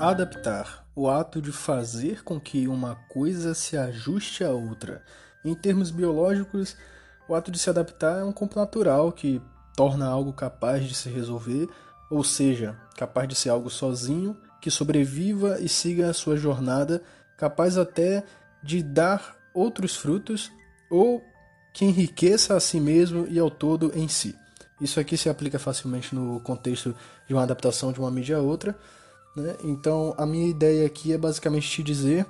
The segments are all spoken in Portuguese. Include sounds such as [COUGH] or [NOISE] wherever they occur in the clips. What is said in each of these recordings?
Adaptar o ato de fazer com que uma coisa se ajuste a outra. Em termos biológicos, o ato de se adaptar é um campo natural que torna algo capaz de se resolver, ou seja, capaz de ser algo sozinho, que sobreviva e siga a sua jornada, capaz até de dar outros frutos ou que enriqueça a si mesmo e ao todo em si. Isso aqui se aplica facilmente no contexto de uma adaptação de uma mídia a outra. Né? Então, a minha ideia aqui é basicamente te dizer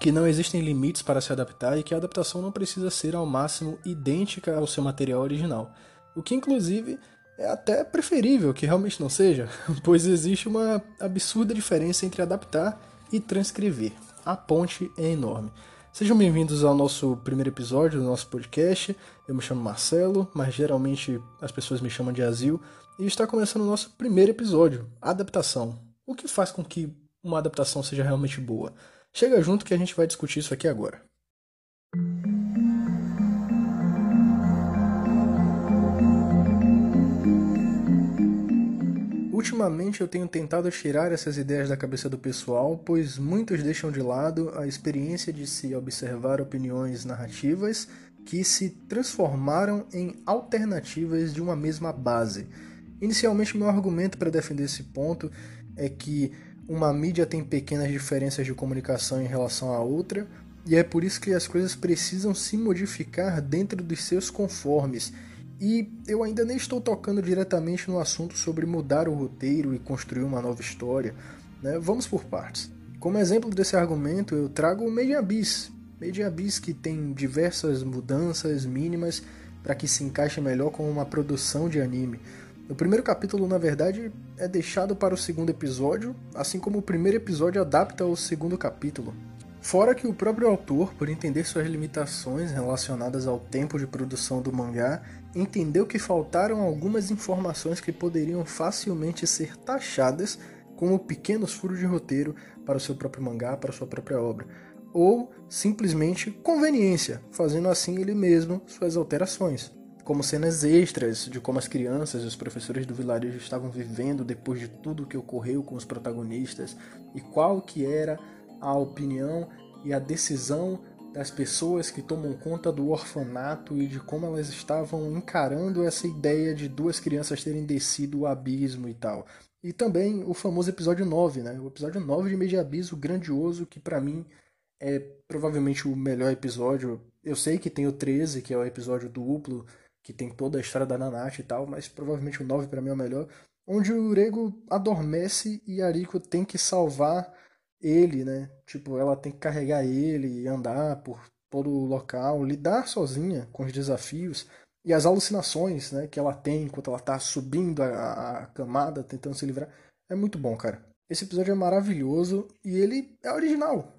que não existem limites para se adaptar e que a adaptação não precisa ser ao máximo idêntica ao seu material original. O que, inclusive, é até preferível que realmente não seja, [LAUGHS] pois existe uma absurda diferença entre adaptar e transcrever. A ponte é enorme. Sejam bem-vindos ao nosso primeiro episódio do nosso podcast. Eu me chamo Marcelo, mas geralmente as pessoas me chamam de Azil. E está começando o nosso primeiro episódio, adaptação. O que faz com que uma adaptação seja realmente boa? Chega junto que a gente vai discutir isso aqui agora. Ultimamente eu tenho tentado tirar essas ideias da cabeça do pessoal, pois muitos deixam de lado a experiência de se observar opiniões narrativas que se transformaram em alternativas de uma mesma base. Inicialmente, meu argumento para defender esse ponto é que uma mídia tem pequenas diferenças de comunicação em relação à outra, e é por isso que as coisas precisam se modificar dentro dos seus conformes e eu ainda nem estou tocando diretamente no assunto sobre mudar o roteiro e construir uma nova história. Né? Vamos por partes. Como exemplo desse argumento, eu trago o. Made Abyss que tem diversas mudanças mínimas para que se encaixe melhor com uma produção de anime. O primeiro capítulo, na verdade, é deixado para o segundo episódio, assim como o primeiro episódio adapta o segundo capítulo. Fora que o próprio autor, por entender suas limitações relacionadas ao tempo de produção do mangá, entendeu que faltaram algumas informações que poderiam facilmente ser taxadas como pequenos furos de roteiro para o seu próprio mangá, para sua própria obra, ou simplesmente conveniência, fazendo assim ele mesmo suas alterações, como cenas extras de como as crianças e os professores do vilarejo estavam vivendo depois de tudo o que ocorreu com os protagonistas e qual que era a opinião e a decisão das pessoas que tomam conta do orfanato e de como elas estavam encarando essa ideia de duas crianças terem descido o abismo e tal. E também o famoso episódio 9, né? O episódio 9 de Meio Abismo, grandioso, que para mim é provavelmente o melhor episódio. Eu sei que tem o 13, que é o episódio duplo, que tem toda a história da Nanate e tal, mas provavelmente o 9 para mim é o melhor. Onde o Urego adormece e Ariko tem que salvar ele, né? Tipo, ela tem que carregar ele e andar por todo o local, lidar sozinha com os desafios e as alucinações, né, que ela tem enquanto ela tá subindo a, a camada, tentando se livrar. É muito bom, cara. Esse episódio é maravilhoso e ele é original.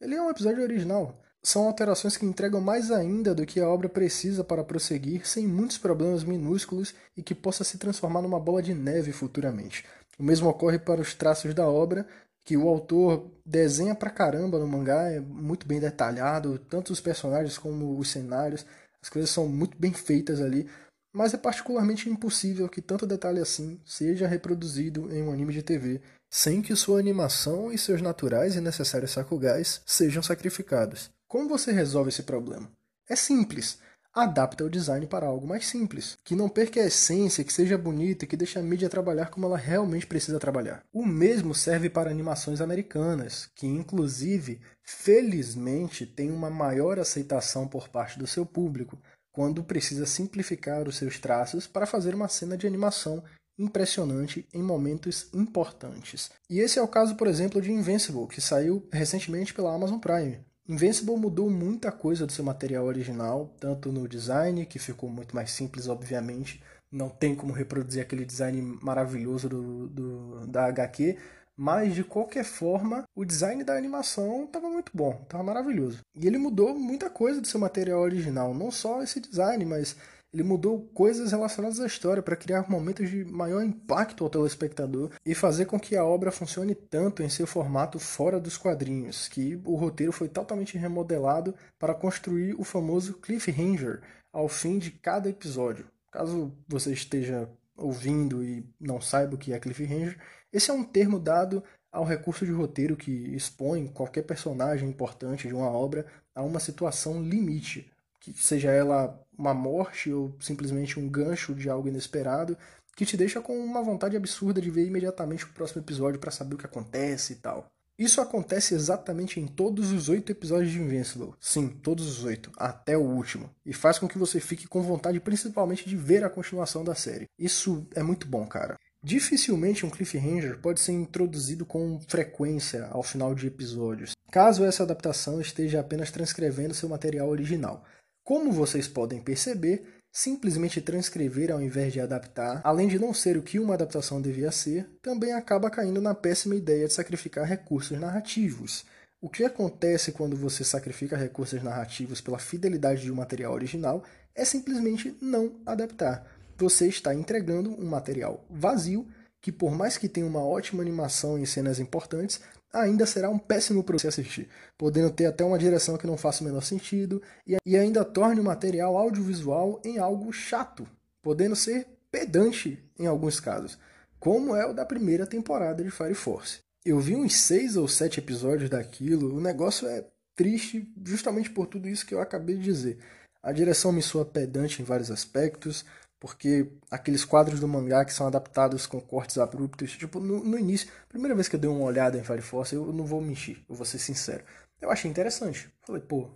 Ele é um episódio original. São alterações que entregam mais ainda do que a obra precisa para prosseguir, sem muitos problemas minúsculos e que possa se transformar numa bola de neve futuramente. O mesmo ocorre para os traços da obra, que o autor desenha pra caramba no mangá, é muito bem detalhado, tanto os personagens como os cenários, as coisas são muito bem feitas ali, mas é particularmente impossível que tanto detalhe assim seja reproduzido em um anime de TV, sem que sua animação e seus naturais e necessários sakugais sejam sacrificados. Como você resolve esse problema? É simples adapta o design para algo mais simples, que não perca a essência, que seja bonito e que deixe a mídia trabalhar como ela realmente precisa trabalhar. O mesmo serve para animações americanas, que inclusive, felizmente, tem uma maior aceitação por parte do seu público, quando precisa simplificar os seus traços para fazer uma cena de animação impressionante em momentos importantes. E esse é o caso, por exemplo, de Invincible, que saiu recentemente pela Amazon Prime. Invincible mudou muita coisa do seu material original, tanto no design, que ficou muito mais simples, obviamente, não tem como reproduzir aquele design maravilhoso do, do da HQ, mas de qualquer forma, o design da animação estava muito bom, estava maravilhoso. E ele mudou muita coisa do seu material original, não só esse design, mas ele mudou coisas relacionadas à história para criar momentos de maior impacto ao telespectador e fazer com que a obra funcione tanto em seu formato fora dos quadrinhos, que o roteiro foi totalmente remodelado para construir o famoso cliffhanger ao fim de cada episódio. Caso você esteja ouvindo e não saiba o que é cliffhanger, esse é um termo dado ao recurso de roteiro que expõe qualquer personagem importante de uma obra a uma situação limite, que seja ela uma morte ou simplesmente um gancho de algo inesperado, que te deixa com uma vontade absurda de ver imediatamente o próximo episódio para saber o que acontece e tal. Isso acontece exatamente em todos os oito episódios de Invincible. Sim, todos os oito, até o último. E faz com que você fique com vontade principalmente de ver a continuação da série. Isso é muito bom, cara. Dificilmente um cliffhanger pode ser introduzido com frequência ao final de episódios, caso essa adaptação esteja apenas transcrevendo seu material original. Como vocês podem perceber, simplesmente transcrever ao invés de adaptar, além de não ser o que uma adaptação devia ser, também acaba caindo na péssima ideia de sacrificar recursos narrativos. O que acontece quando você sacrifica recursos narrativos pela fidelidade de um material original é simplesmente não adaptar. Você está entregando um material vazio que, por mais que tenha uma ótima animação em cenas importantes, ainda será um péssimo para você assistir, podendo ter até uma direção que não faça o menor sentido e ainda torne o material audiovisual em algo chato, podendo ser pedante em alguns casos, como é o da primeira temporada de Fire Force. Eu vi uns seis ou sete episódios daquilo, o negócio é triste justamente por tudo isso que eu acabei de dizer. A direção me soa pedante em vários aspectos, porque aqueles quadros do mangá que são adaptados com cortes abruptos, tipo, no, no início, primeira vez que eu dei uma olhada em Fire Force, eu não vou mentir, eu vou ser sincero. Eu achei interessante. Falei, pô,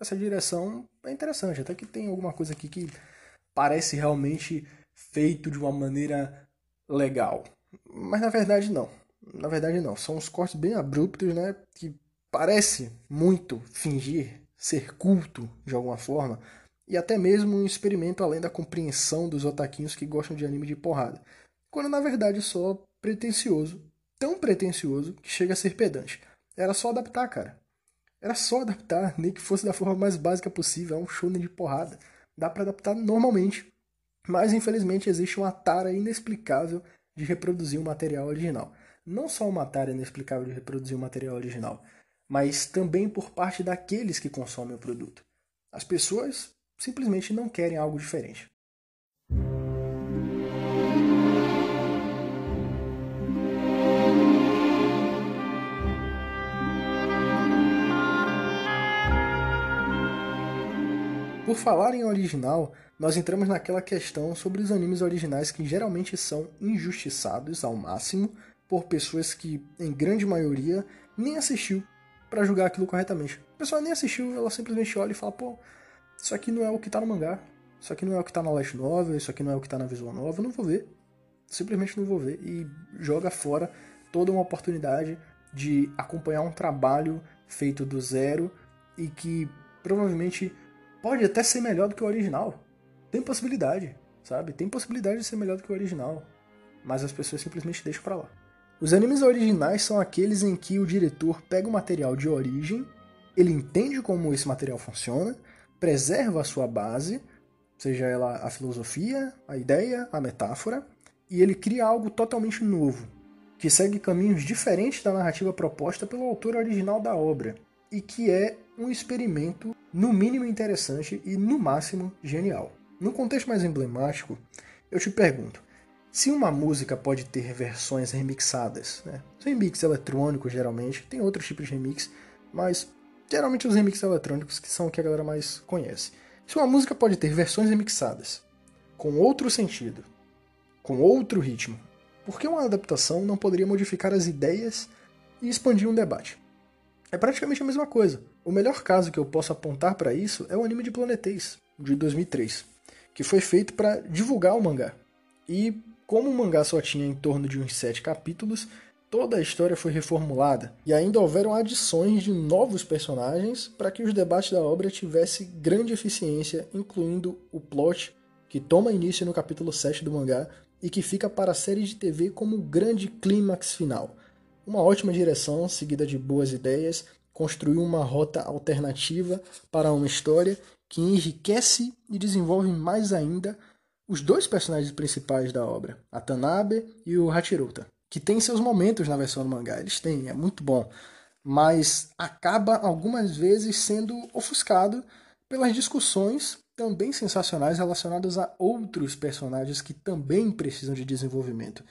essa direção é interessante, até que tem alguma coisa aqui que parece realmente feito de uma maneira legal. Mas na verdade não. Na verdade não. São uns cortes bem abruptos, né? Que parece muito fingir ser culto de alguma forma e até mesmo um experimento além da compreensão dos otaquinhos que gostam de anime de porrada, quando na verdade é só pretencioso, tão pretencioso que chega a ser pedante. Era só adaptar, cara. Era só adaptar, nem que fosse da forma mais básica possível, é um shonen de porrada. Dá para adaptar normalmente. Mas infelizmente existe uma tara inexplicável de reproduzir o material original. Não só uma tara inexplicável de reproduzir o material original, mas também por parte daqueles que consomem o produto. As pessoas simplesmente não querem algo diferente. Por falar em original, nós entramos naquela questão sobre os animes originais que geralmente são injustiçados ao máximo por pessoas que, em grande maioria, nem assistiu para julgar aquilo corretamente. A pessoa nem assistiu, ela simplesmente olha e fala, pô, isso aqui não é o que tá no mangá. Isso aqui não é o que tá na Light Novel, isso aqui não é o que tá na Visual eu não vou ver. Simplesmente não vou ver. E joga fora toda uma oportunidade de acompanhar um trabalho feito do zero e que provavelmente pode até ser melhor do que o original. Tem possibilidade, sabe? Tem possibilidade de ser melhor do que o original. Mas as pessoas simplesmente deixam pra lá. Os animes originais são aqueles em que o diretor pega o material de origem, ele entende como esse material funciona, preserva a sua base, seja ela a filosofia, a ideia, a metáfora, e ele cria algo totalmente novo, que segue caminhos diferentes da narrativa proposta pelo autor original da obra, e que é um experimento, no mínimo interessante e no máximo genial. No contexto mais emblemático, eu te pergunto: se uma música pode ter versões remixadas, né? remix eletrônicos geralmente, tem outros tipos de remix, mas geralmente os remixes eletrônicos que são o que a galera mais conhece. Se uma música pode ter versões remixadas, com outro sentido, com outro ritmo, por que uma adaptação não poderia modificar as ideias e expandir um debate? É praticamente a mesma coisa. O melhor caso que eu posso apontar para isso é o anime de Planeteis, de 2003, que foi feito para divulgar o mangá. E como o mangá só tinha em torno de uns sete capítulos, toda a história foi reformulada e ainda houveram adições de novos personagens para que os debates da obra tivessem grande eficiência, incluindo o plot que toma início no capítulo 7 do mangá e que fica para a série de TV como grande clímax final. Uma ótima direção, seguida de boas ideias, construiu uma rota alternativa para uma história que enriquece e desenvolve mais ainda os dois personagens principais da obra, a Tanabe e o Hachiruta que tem seus momentos na versão do mangá, eles têm, é muito bom, mas acaba algumas vezes sendo ofuscado pelas discussões também sensacionais relacionadas a outros personagens que também precisam de desenvolvimento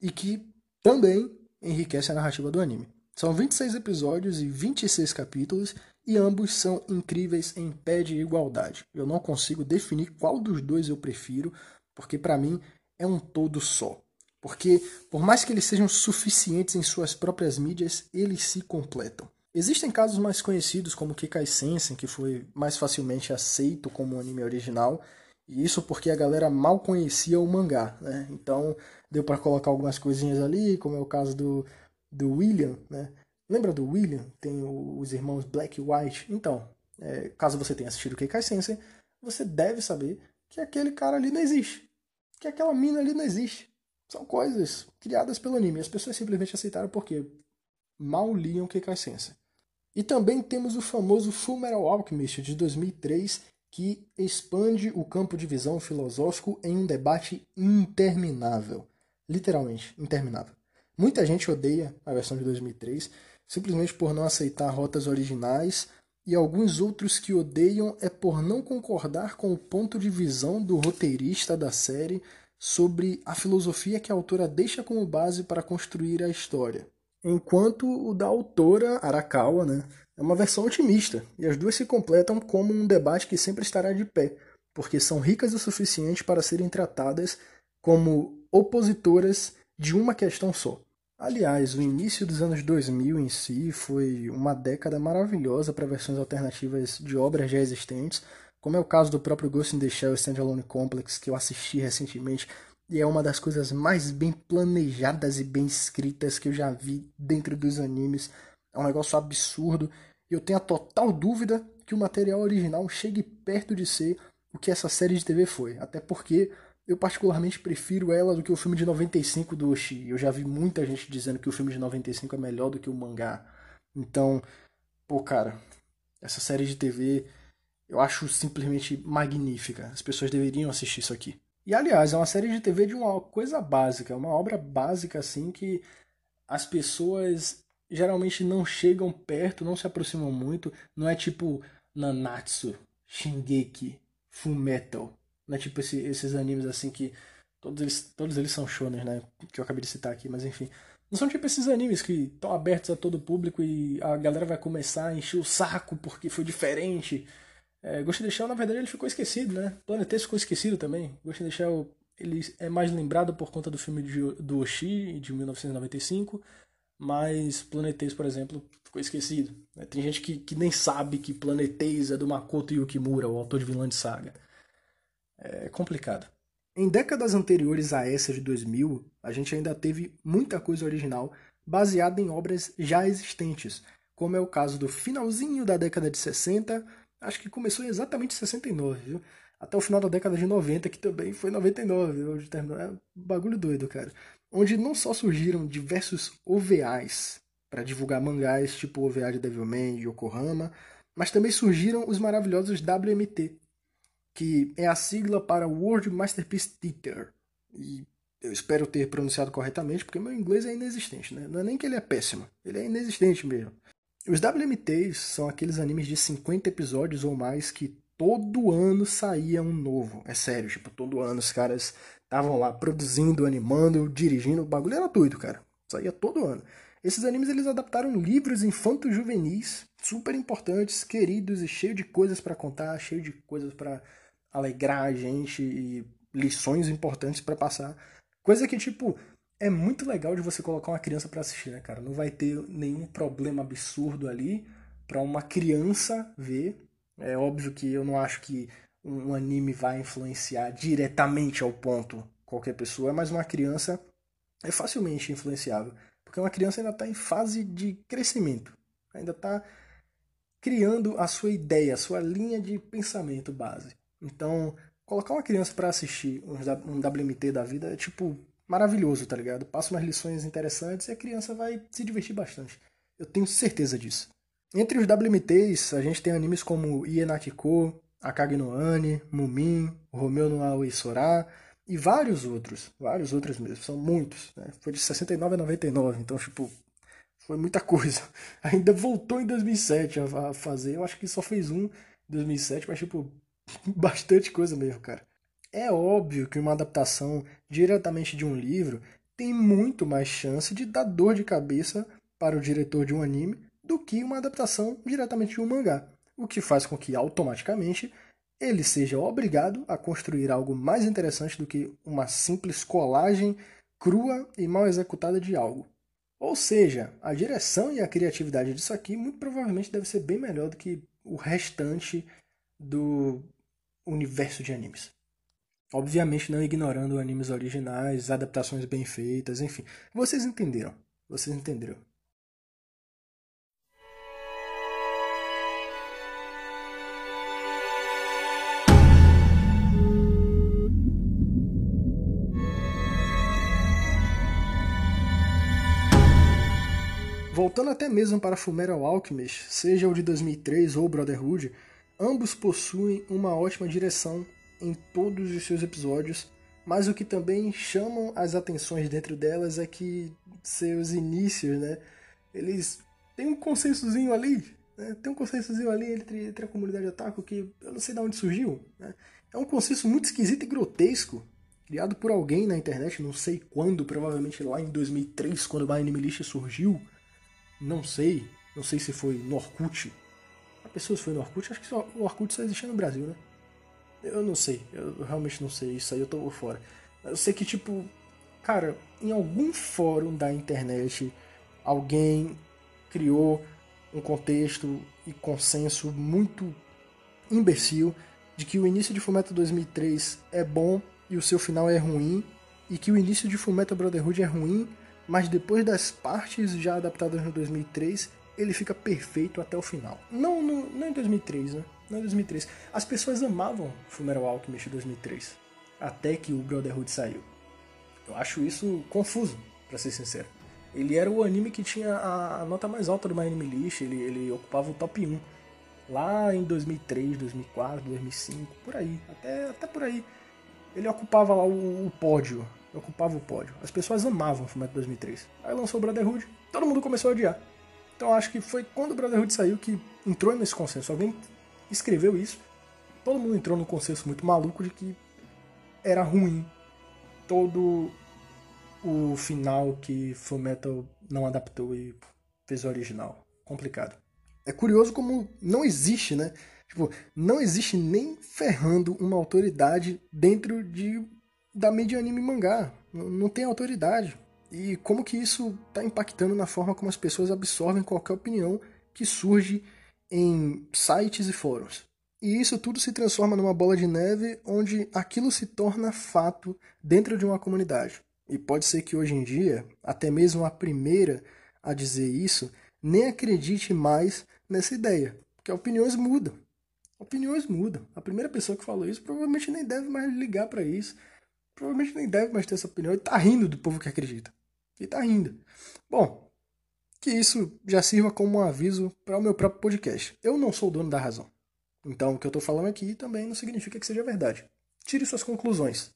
e que também enriquece a narrativa do anime. São 26 episódios e 26 capítulos, e ambos são incríveis em pé de igualdade. Eu não consigo definir qual dos dois eu prefiro, porque para mim é um todo só. Porque, por mais que eles sejam suficientes em suas próprias mídias, eles se completam. Existem casos mais conhecidos, como Kikai Sensen, que foi mais facilmente aceito como anime original, e isso porque a galera mal conhecia o mangá, né? Então deu para colocar algumas coisinhas ali, como é o caso do, do William, né? Lembra do William? Tem os irmãos Black e White. Então, é, caso você tenha assistido Keikai Sensei, você deve saber que aquele cara ali não existe. Que aquela mina ali não existe. São coisas criadas pelo anime. As pessoas simplesmente aceitaram porque mal liam Keikai Sensei. E também temos o famoso Full Metal Alchemist de 2003, que expande o campo de visão filosófico em um debate interminável. Literalmente, interminável. Muita gente odeia a versão de 2003, simplesmente por não aceitar rotas originais, e alguns outros que odeiam é por não concordar com o ponto de visão do roteirista da série sobre a filosofia que a autora deixa como base para construir a história. Enquanto o da autora, Arakawa, né, é uma versão otimista, e as duas se completam como um debate que sempre estará de pé, porque são ricas o suficiente para serem tratadas como opositoras de uma questão só. Aliás, o início dos anos 2000 em si foi uma década maravilhosa para versões alternativas de obras já existentes, como é o caso do próprio Ghost in the Shell Standalone Complex, que eu assisti recentemente, e é uma das coisas mais bem planejadas e bem escritas que eu já vi dentro dos animes. É um negócio absurdo, e eu tenho a total dúvida que o material original chegue perto de ser o que essa série de TV foi, até porque eu particularmente prefiro ela do que o filme de 95 do Oshi. Eu já vi muita gente dizendo que o filme de 95 é melhor do que o mangá. Então, pô, cara, essa série de TV eu acho simplesmente magnífica. As pessoas deveriam assistir isso aqui. E aliás, é uma série de TV de uma coisa básica, uma obra básica assim que as pessoas geralmente não chegam perto, não se aproximam muito. Não é tipo Nanatsu, Shingeki, Fullmetal. Não é tipo esse, esses animes assim que todos eles, todos eles são shonen, né? Que eu acabei de citar aqui, mas enfim. Não são tipo esses animes que estão abertos a todo público e a galera vai começar a encher o saco porque foi diferente. É, Ghost in the Shell, na verdade, ele ficou esquecido, né? Planetes ficou esquecido também. Ghost in the Shell, ele é mais lembrado por conta do filme de, do Oshi, de 1995, mas Planetes, por exemplo, ficou esquecido. Né? Tem gente que, que nem sabe que Planetes é do Makoto Yukimura, o autor de Vilã Saga é complicado. Em décadas anteriores a essa de 2000, a gente ainda teve muita coisa original baseada em obras já existentes, como é o caso do finalzinho da década de 60, acho que começou exatamente em 69, viu? Até o final da década de 90, que também foi 99, onde terminou. É um bagulho doido, cara. Onde não só surgiram diversos OVAs para divulgar mangás, tipo OVA de Devilman e Yokohama, mas também surgiram os maravilhosos WMT, que é a sigla para World Masterpiece Theater. E eu espero ter pronunciado corretamente, porque meu inglês é inexistente, né? Não é nem que ele é péssimo, ele é inexistente mesmo. Os WMTs são aqueles animes de 50 episódios ou mais que todo ano saía um novo. É sério, tipo, todo ano os caras estavam lá produzindo, animando, dirigindo, o bagulho era doido, cara. Saía todo ano. Esses animes eles adaptaram livros infantos juvenis super importantes, queridos e cheio de coisas para contar, cheio de coisas para alegrar a gente e lições importantes para passar. Coisa que, tipo, é muito legal de você colocar uma criança para assistir, né, cara? Não vai ter nenhum problema absurdo ali para uma criança ver. É óbvio que eu não acho que um anime vai influenciar diretamente ao ponto qualquer pessoa, mas uma criança é facilmente influenciável. Porque uma criança ainda está em fase de crescimento, ainda está criando a sua ideia, a sua linha de pensamento base. Então, colocar uma criança para assistir um WMT da vida é tipo maravilhoso, tá ligado? Passa umas lições interessantes e a criança vai se divertir bastante. Eu tenho certeza disso. Entre os WMTs, a gente tem animes como Ienakiko, Akagi no Mumin, Romeu no Aoi Sora e vários outros. Vários outros mesmo. São muitos. Né? Foi de 69 a 99, então, tipo, foi muita coisa. [LAUGHS] Ainda voltou em 2007 a fazer. Eu acho que só fez um em 2007, mas, tipo, [LAUGHS] bastante coisa mesmo, cara. É óbvio que uma adaptação diretamente de um livro tem muito mais chance de dar dor de cabeça para o diretor de um anime do que uma adaptação diretamente de um mangá, o que faz com que automaticamente ele seja obrigado a construir algo mais interessante do que uma simples colagem crua e mal executada de algo. Ou seja, a direção e a criatividade disso aqui muito provavelmente deve ser bem melhor do que o restante do universo de animes. Obviamente não ignorando animes originais, adaptações bem feitas, enfim. Vocês entenderam. Vocês entenderam. Voltando até mesmo para Fullmetal Alchemist, seja o de 2003 ou Brotherhood, ambos possuem uma ótima direção em todos os seus episódios, mas o que também chamam as atenções dentro delas é que seus inícios, né, eles têm um consensozinho ali, né, tem um consensozinho ali entre, entre a comunidade otaku que eu não sei de onde surgiu, né, é um consenso muito esquisito e grotesco, criado por alguém na internet, não sei quando, provavelmente lá em 2003, quando o Anime List surgiu, não sei. Não sei se foi no Orkut. A pessoa se foi no Orkut, acho que o Orkut só existia no Brasil, né? Eu não sei. Eu realmente não sei. Isso aí eu tô fora. Eu sei que, tipo, cara, em algum fórum da internet, alguém criou um contexto e consenso muito imbecil de que o início de Fullmetal 2003 é bom e o seu final é ruim, e que o início de Fullmetal Brotherhood é ruim mas depois das partes já adaptadas no 2003, ele fica perfeito até o final. Não, não, não em 2003, né? Não em 2003. As pessoas amavam Fullmetal Alchemist em 2003, até que o Brotherhood saiu. Eu acho isso confuso, para ser sincero. Ele era o anime que tinha a, nota mais alta do My Anime List, ele, ele ocupava o top 1. Lá em 2003, 2004, 2005, por aí, até, até por aí. Ele ocupava lá o, o pódio ocupava o pódio. As pessoas amavam o Fullmetal 2003. Aí lançou o Brotherhood, todo mundo começou a odiar. Então acho que foi quando o Brotherhood saiu que entrou nesse consenso. Alguém escreveu isso, todo mundo entrou num consenso muito maluco de que era ruim todo o final que Fullmetal não adaptou e fez o original. Complicado. É curioso como não existe, né? Tipo, não existe nem ferrando uma autoridade dentro de da mídia anime mangá. Não tem autoridade. E como que isso está impactando na forma como as pessoas absorvem qualquer opinião que surge em sites e fóruns. E isso tudo se transforma numa bola de neve onde aquilo se torna fato dentro de uma comunidade. E pode ser que hoje em dia, até mesmo a primeira a dizer isso, nem acredite mais nessa ideia, porque opiniões mudam. Opiniões mudam. A primeira pessoa que falou isso provavelmente nem deve mais ligar para isso provavelmente nem deve mais ter essa opinião. Ele tá rindo do povo que acredita. Ele tá rindo. Bom, que isso já sirva como um aviso para o meu próprio podcast. Eu não sou o dono da razão. Então, o que eu estou falando aqui também não significa que seja verdade. Tire suas conclusões.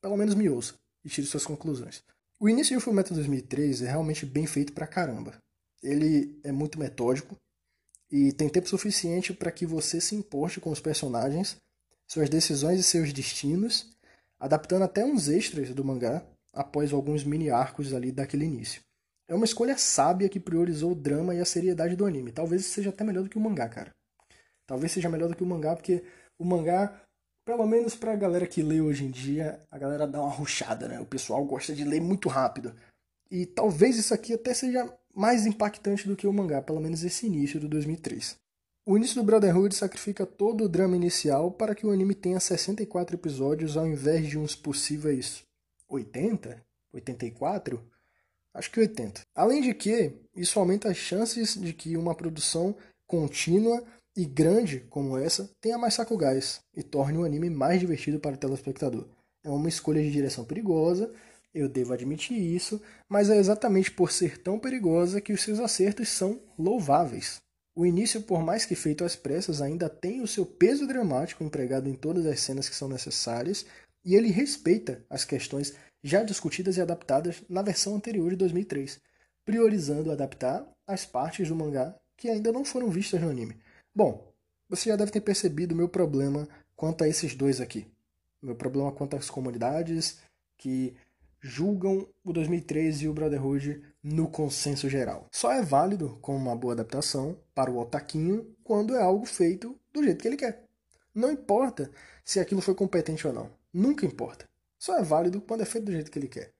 Pelo menos me ouça e tire suas conclusões. O início de Fullmetal 2003 é realmente bem feito pra caramba. Ele é muito metódico e tem tempo suficiente para que você se importe com os personagens, suas decisões e seus destinos adaptando até uns extras do mangá após alguns mini arcos ali daquele início. É uma escolha sábia que priorizou o drama e a seriedade do anime. Talvez seja até melhor do que o mangá, cara. Talvez seja melhor do que o mangá, porque o mangá, pelo menos pra galera que lê hoje em dia, a galera dá uma ruchada, né? O pessoal gosta de ler muito rápido. E talvez isso aqui até seja mais impactante do que o mangá, pelo menos esse início do 2003. O início do Brotherhood sacrifica todo o drama inicial para que o anime tenha 64 episódios ao invés de uns possíveis 80? 84? Acho que 80. Além de que, isso aumenta as chances de que uma produção contínua e grande como essa tenha mais saco gás e torne o anime mais divertido para o telespectador. É uma escolha de direção perigosa, eu devo admitir isso, mas é exatamente por ser tão perigosa que os seus acertos são louváveis. O início, por mais que feito às pressas, ainda tem o seu peso dramático empregado em todas as cenas que são necessárias, e ele respeita as questões já discutidas e adaptadas na versão anterior de 2003, priorizando adaptar as partes do mangá que ainda não foram vistas no anime. Bom, você já deve ter percebido o meu problema quanto a esses dois aqui. Meu problema quanto às comunidades que julgam o 2013 e o Brotherhood no consenso geral. Só é válido como uma boa adaptação para o otaquinho quando é algo feito do jeito que ele quer. Não importa se aquilo foi competente ou não. Nunca importa. Só é válido quando é feito do jeito que ele quer.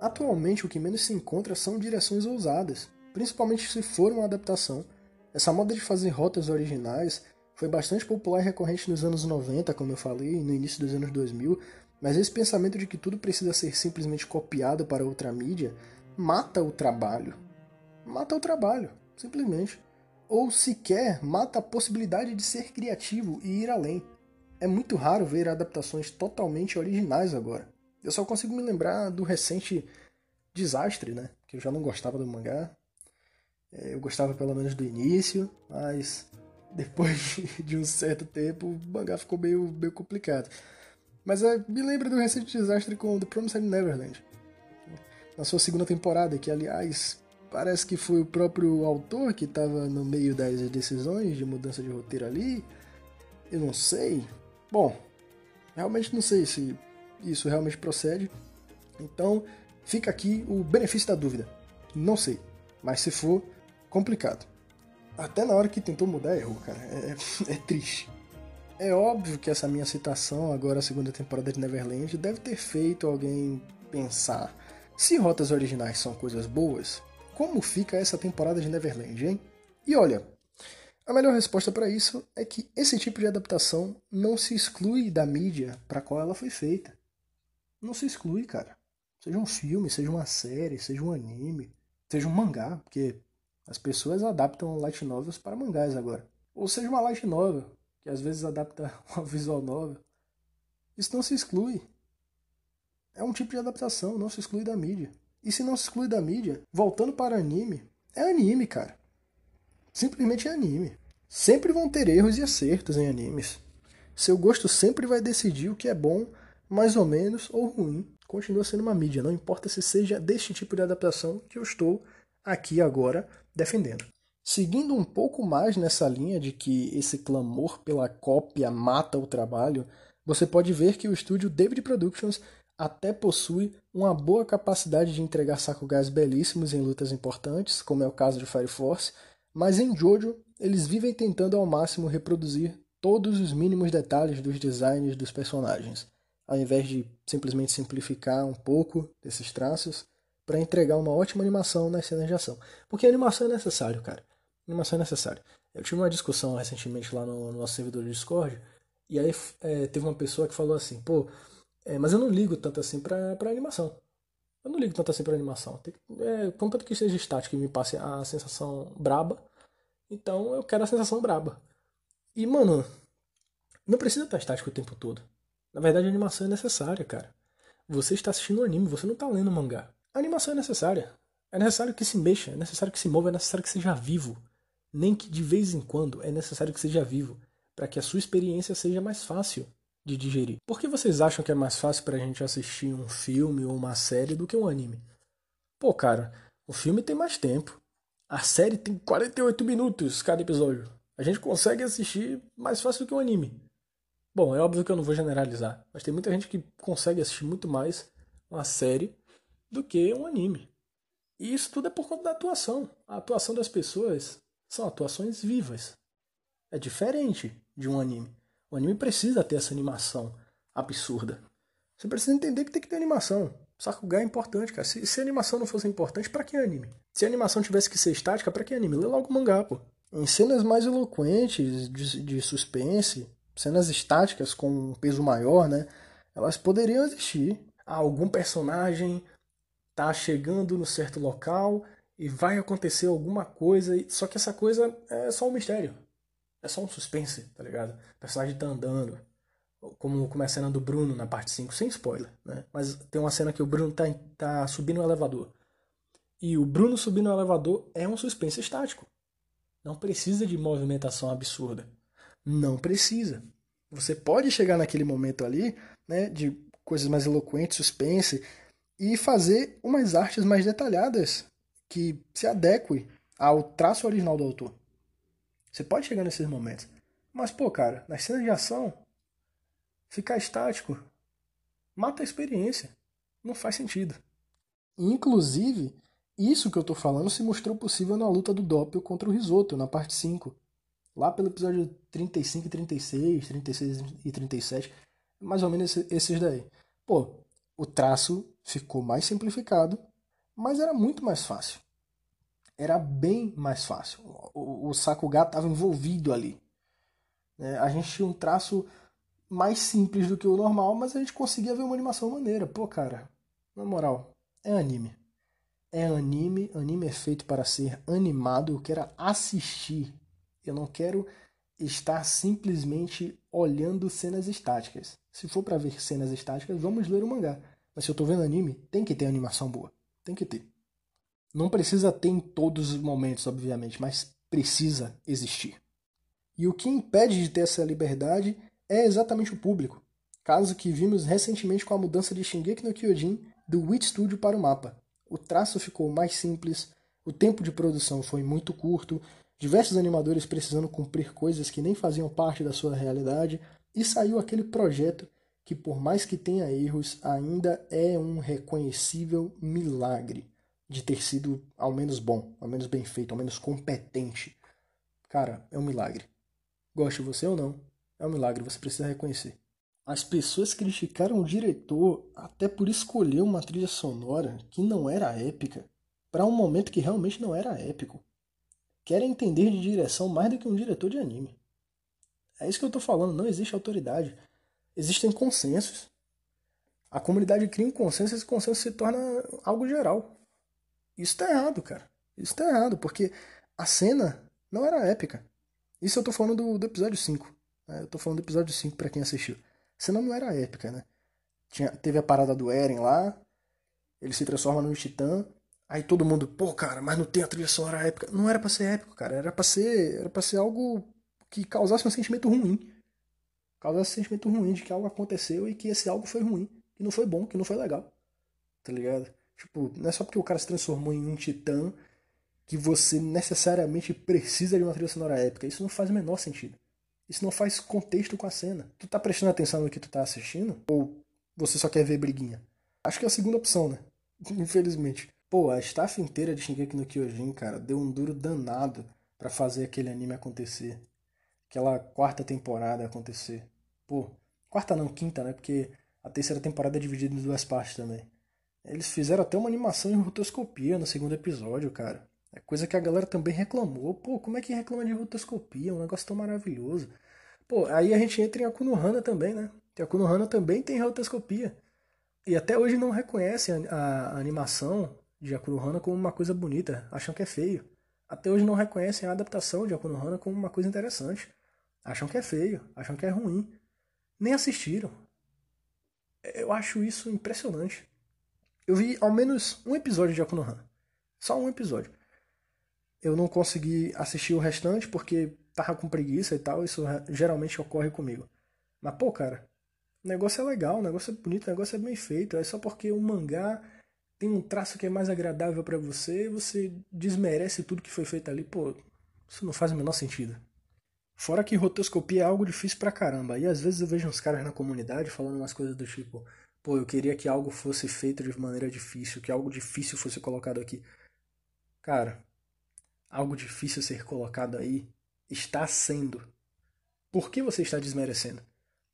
Atualmente, o que menos se encontra são direções ousadas, principalmente se for uma adaptação. Essa moda de fazer rotas originais foi bastante popular e recorrente nos anos 90, como eu falei, e no início dos anos 2000, mas esse pensamento de que tudo precisa ser simplesmente copiado para outra mídia mata o trabalho. Mata o trabalho, simplesmente. Ou sequer mata a possibilidade de ser criativo e ir além. É muito raro ver adaptações totalmente originais agora. Eu só consigo me lembrar do recente Desastre, né? Que eu já não gostava do mangá. É, eu gostava pelo menos do início, mas [LAUGHS] depois de um certo tempo o mangá ficou meio, meio complicado. Mas é, me lembra do recente desastre com The Promised Neverland. Na sua segunda temporada, que aliás parece que foi o próprio autor que estava no meio das decisões de mudança de roteiro ali. Eu não sei. Bom, realmente não sei se isso realmente procede. Então, fica aqui o benefício da dúvida. Não sei. Mas se for, complicado. Até na hora que tentou mudar, errou, cara. É, é, é triste. É óbvio que essa minha citação, agora a segunda temporada de Neverland, deve ter feito alguém pensar: se rotas originais são coisas boas, como fica essa temporada de Neverland, hein? E olha, a melhor resposta para isso é que esse tipo de adaptação não se exclui da mídia para qual ela foi feita. Não se exclui, cara. Seja um filme, seja uma série, seja um anime, seja um mangá, porque as pessoas adaptam light novels para mangás agora. Ou seja uma light novel, que às vezes adapta [LAUGHS] uma visual novel. Isso não se exclui. É um tipo de adaptação, não se exclui da mídia. E se não se exclui da mídia, voltando para anime, é anime, cara. Simplesmente é anime. Sempre vão ter erros e acertos em animes. Seu gosto sempre vai decidir o que é bom, mais ou menos, ou ruim. Continua sendo uma mídia, não importa se seja deste tipo de adaptação que eu estou aqui agora defendendo. Seguindo um pouco mais nessa linha de que esse clamor pela cópia mata o trabalho, você pode ver que o estúdio David Productions até possui uma boa capacidade de entregar sakugais belíssimos em lutas importantes, como é o caso de Fire Force, mas em Jojo eles vivem tentando ao máximo reproduzir todos os mínimos detalhes dos designs dos personagens, ao invés de simplesmente simplificar um pouco desses traços para entregar uma ótima animação nas cenas de ação. Porque animação é necessário, cara. Animação é necessária. Eu tive uma discussão recentemente lá no, no nosso servidor do Discord, e aí é, teve uma pessoa que falou assim, pô, é, mas eu não ligo tanto assim pra, pra animação. Eu não ligo tanto assim pra animação. Tem, é, contanto que seja estático e me passe a sensação braba, então eu quero a sensação braba. E, mano, não precisa estar estático o tempo todo. Na verdade, a animação é necessária, cara. Você está assistindo um anime, você não está lendo mangá. A animação é necessária. É necessário que se mexa, é necessário que se mova, é necessário que seja vivo. Nem que de vez em quando é necessário que seja vivo, para que a sua experiência seja mais fácil de digerir. Por que vocês acham que é mais fácil para a gente assistir um filme ou uma série do que um anime? Pô, cara, o filme tem mais tempo. A série tem 48 minutos cada episódio. A gente consegue assistir mais fácil do que um anime. Bom, é óbvio que eu não vou generalizar, mas tem muita gente que consegue assistir muito mais uma série do que um anime. E isso tudo é por conta da atuação. A atuação das pessoas são atuações vivas. É diferente de um anime. O anime precisa ter essa animação absurda. Você precisa entender que tem que ter animação. Sakuga é importante, cara. Se, se a animação não fosse importante, para que anime? Se a animação tivesse que ser estática, para que anime? Lê logo o mangá, pô. Em cenas mais eloquentes de, de suspense, cenas estáticas com um peso maior, né? Elas poderiam existir. Algum personagem tá chegando no certo local e vai acontecer alguma coisa, só que essa coisa é só um mistério. É só um suspense, tá ligado? O personagem tá andando. Como, como é a cena do Bruno na parte 5, sem spoiler, né? Mas tem uma cena que o Bruno tá, tá subindo o elevador. E o Bruno subindo o elevador é um suspense estático. Não precisa de movimentação absurda. Não precisa. Você pode chegar naquele momento ali, né, de coisas mais eloquentes, suspense, e fazer umas artes mais detalhadas que se adequem ao traço original do autor. Você pode chegar nesses momentos. Mas, pô, cara, nas cenas de ação, ficar estático mata a experiência. Não faz sentido. Inclusive, isso que eu tô falando se mostrou possível na luta do Doppel contra o Risoto, na parte 5. Lá pelo episódio 35 e 36, 36 e 37, mais ou menos esses daí. Pô, o traço ficou mais simplificado, mas era muito mais fácil. Era bem mais fácil. O, o Sakuga estava envolvido ali. É, a gente tinha um traço mais simples do que o normal, mas a gente conseguia ver uma animação maneira. Pô, cara, na moral, é anime. É anime, anime é feito para ser animado, eu quero assistir. Eu não quero estar simplesmente olhando cenas estáticas. Se for para ver cenas estáticas, vamos ler o mangá. Mas se eu tô vendo anime, tem que ter animação boa. Tem que ter. Não precisa ter em todos os momentos, obviamente, mas precisa existir. E o que impede de ter essa liberdade é exatamente o público. Caso que vimos recentemente com a mudança de Shingeki no Kyojin do Wit Studio para o mapa. O traço ficou mais simples, o tempo de produção foi muito curto, diversos animadores precisando cumprir coisas que nem faziam parte da sua realidade, e saiu aquele projeto que, por mais que tenha erros, ainda é um reconhecível milagre de ter sido ao menos bom, ao menos bem feito, ao menos competente. Cara, é um milagre. Goste você ou não, é um milagre, você precisa reconhecer. As pessoas criticaram o diretor até por escolher uma trilha sonora que não era épica para um momento que realmente não era épico. Querem entender de direção mais do que um diretor de anime. É isso que eu estou falando, não existe autoridade. Existem consensos. A comunidade cria um consenso e esse consenso se torna algo geral. Isso tá errado, cara. Isso tá errado, porque a cena não era épica. Isso eu tô falando do, do episódio 5. Né? Eu tô falando do episódio 5 para quem assistiu. A cena não era épica, né? Tinha, teve a parada do Eren lá, ele se transforma no Titã, aí todo mundo, pô, cara, mas não tem a trilha sonora épica. Não era para ser épico, cara, era para ser, era para ser algo que causasse um sentimento ruim. Causasse um sentimento ruim de que algo aconteceu e que esse algo foi ruim, que não foi bom, que não foi legal. Tá ligado? Tipo, não é só porque o cara se transformou em um titã que você necessariamente precisa de uma trilha sonora épica. Isso não faz o menor sentido. Isso não faz contexto com a cena. Tu tá prestando atenção no que tu tá assistindo? Ou você só quer ver briguinha? Acho que é a segunda opção, né? [LAUGHS] Infelizmente. Pô, a staff inteira de Shingeki no Kyojin, cara, deu um duro danado para fazer aquele anime acontecer. Aquela quarta temporada acontecer. Pô, quarta não, quinta, né? Porque a terceira temporada é dividida em duas partes também. Eles fizeram até uma animação em rotoscopia no segundo episódio, cara. É coisa que a galera também reclamou. Pô, como é que reclama de rotoscopia? Um negócio tão maravilhoso. Pô, aí a gente entra em Akunohana também, né? Que Akunohana também tem rotoscopia. E até hoje não reconhece a, a animação de Akunohana como uma coisa bonita. Acham que é feio. Até hoje não reconhecem a adaptação de Akunohana como uma coisa interessante. Acham que é feio. Acham que é ruim. Nem assistiram. Eu acho isso impressionante. Eu vi ao menos um episódio de Akunohana. Só um episódio. Eu não consegui assistir o restante porque tava com preguiça e tal. Isso geralmente ocorre comigo. Mas, pô, cara, o negócio é legal, o negócio é bonito, o negócio é bem feito. É só porque o mangá tem um traço que é mais agradável para você, você desmerece tudo que foi feito ali. Pô, isso não faz o menor sentido. Fora que rotoscopia é algo difícil pra caramba. E às vezes eu vejo uns caras na comunidade falando umas coisas do tipo: pô, eu queria que algo fosse feito de maneira difícil, que algo difícil fosse colocado aqui. Cara, algo difícil ser colocado aí está sendo. Por que você está desmerecendo?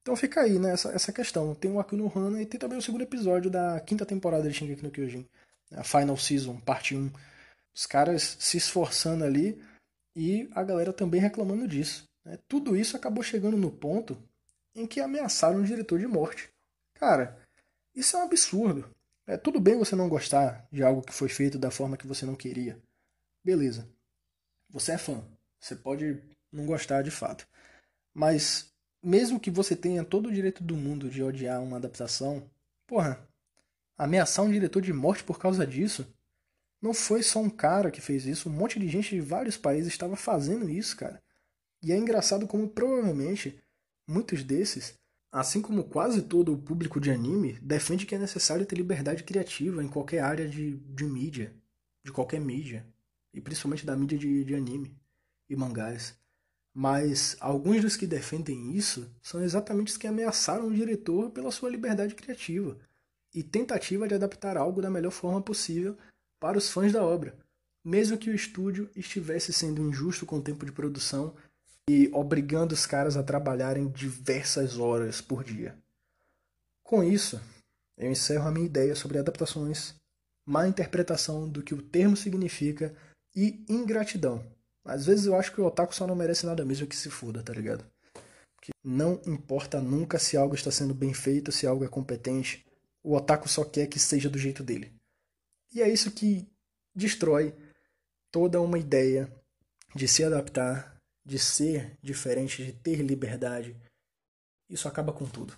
Então fica aí, né, essa, essa questão. Tem o Akino Hana e tem também o segundo episódio da quinta temporada de Shingeki no Kyojin. A Final Season, parte 1. Os caras se esforçando ali e a galera também reclamando disso. Né? Tudo isso acabou chegando no ponto em que ameaçaram o diretor de morte. Cara, isso é um absurdo. É tudo bem você não gostar de algo que foi feito da forma que você não queria. Beleza. Você é fã. Você pode não gostar de fato. Mas mesmo que você tenha todo o direito do mundo de odiar uma adaptação, porra, ameaçar um diretor de morte por causa disso, não foi só um cara que fez isso, um monte de gente de vários países estava fazendo isso, cara. E é engraçado como provavelmente muitos desses assim como quase todo o público de anime, defende que é necessário ter liberdade criativa em qualquer área de, de mídia, de qualquer mídia. e principalmente da mídia de, de anime e mangás. Mas alguns dos que defendem isso são exatamente os que ameaçaram o diretor pela sua liberdade criativa e tentativa de adaptar algo da melhor forma possível para os fãs da obra, mesmo que o estúdio estivesse sendo injusto com o tempo de produção e obrigando os caras a trabalharem diversas horas por dia. Com isso, eu encerro a minha ideia sobre adaptações, má interpretação do que o termo significa e ingratidão. Às vezes eu acho que o otaku só não merece nada mesmo que se foda, tá ligado? Porque não importa nunca se algo está sendo bem feito, se algo é competente. O otaku só quer que seja do jeito dele. E é isso que destrói toda uma ideia de se adaptar, de ser diferente, de ter liberdade. Isso acaba com tudo.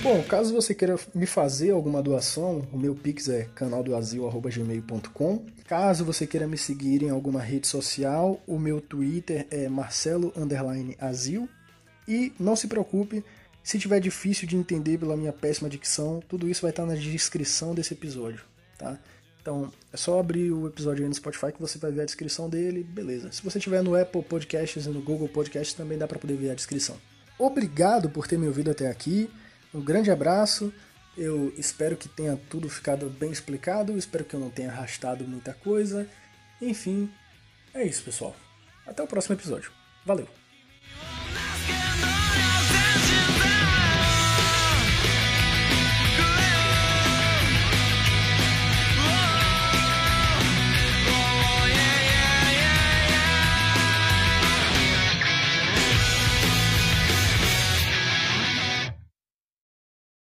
Bom, caso você queira me fazer alguma doação, o meu pix é canaldoazil.gmail.com. Caso você queira me seguir em alguma rede social, o meu Twitter é marcelo_azil. E não se preocupe, se tiver difícil de entender pela minha péssima dicção, tudo isso vai estar na descrição desse episódio, tá? Então, é só abrir o episódio aí no Spotify que você vai ver a descrição dele, beleza. Se você tiver no Apple Podcasts e no Google Podcasts, também dá para poder ver a descrição. Obrigado por ter me ouvido até aqui. Um grande abraço. Eu espero que tenha tudo ficado bem explicado. Espero que eu não tenha arrastado muita coisa. Enfim, é isso, pessoal. Até o próximo episódio. Valeu!